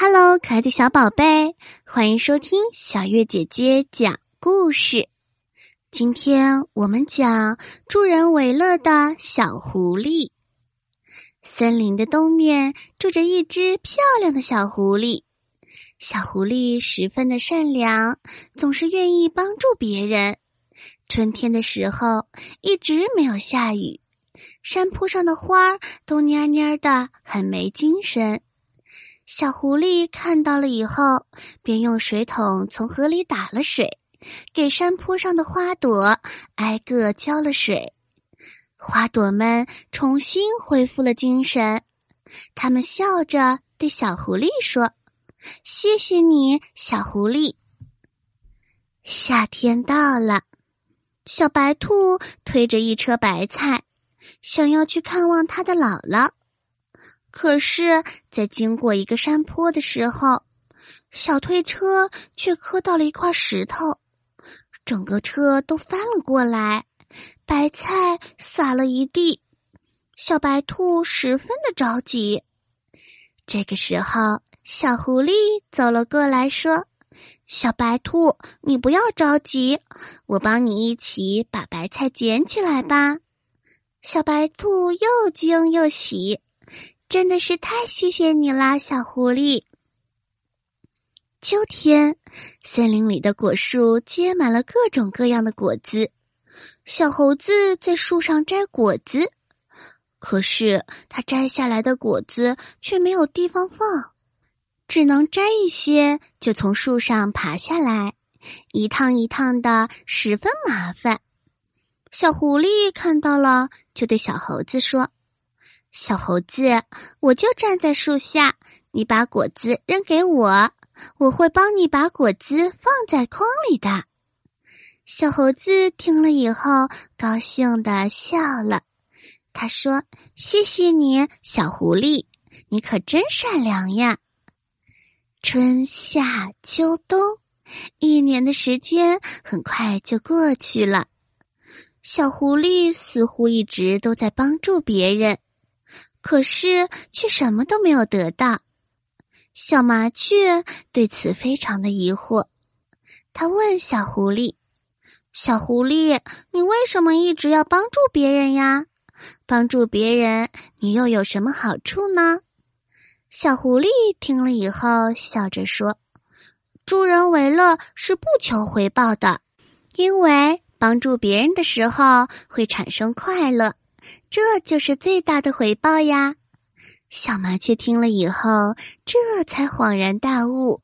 Hello，可爱的小宝贝，欢迎收听小月姐姐讲故事。今天我们讲助人为乐的小狐狸。森林的东面住着一只漂亮的小狐狸。小狐狸十分的善良，总是愿意帮助别人。春天的时候，一直没有下雨，山坡上的花儿都蔫蔫的，很没精神。小狐狸看到了以后，便用水桶从河里打了水，给山坡上的花朵挨个浇了水。花朵们重新恢复了精神，他们笑着对小狐狸说：“谢谢你，小狐狸。”夏天到了，小白兔推着一车白菜，想要去看望他的姥姥。可是，在经过一个山坡的时候，小推车却磕到了一块石头，整个车都翻了过来，白菜洒了一地。小白兔十分的着急。这个时候，小狐狸走了过来，说：“小白兔，你不要着急，我帮你一起把白菜捡起来吧。”小白兔又惊又喜。真的是太谢谢你啦，小狐狸。秋天，森林里的果树结满了各种各样的果子，小猴子在树上摘果子，可是它摘下来的果子却没有地方放，只能摘一些就从树上爬下来，一趟一趟的，十分麻烦。小狐狸看到了，就对小猴子说。小猴子，我就站在树下，你把果子扔给我，我会帮你把果子放在筐里的。小猴子听了以后，高兴的笑了。他说：“谢谢你，小狐狸，你可真善良呀。”春夏秋冬，一年的时间很快就过去了。小狐狸似乎一直都在帮助别人。可是却什么都没有得到。小麻雀对此非常的疑惑，他问小狐狸：“小狐狸，你为什么一直要帮助别人呀？帮助别人，你又有什么好处呢？”小狐狸听了以后，笑着说：“助人为乐是不求回报的，因为帮助别人的时候会产生快乐。”这就是最大的回报呀！小麻雀听了以后，这才恍然大悟。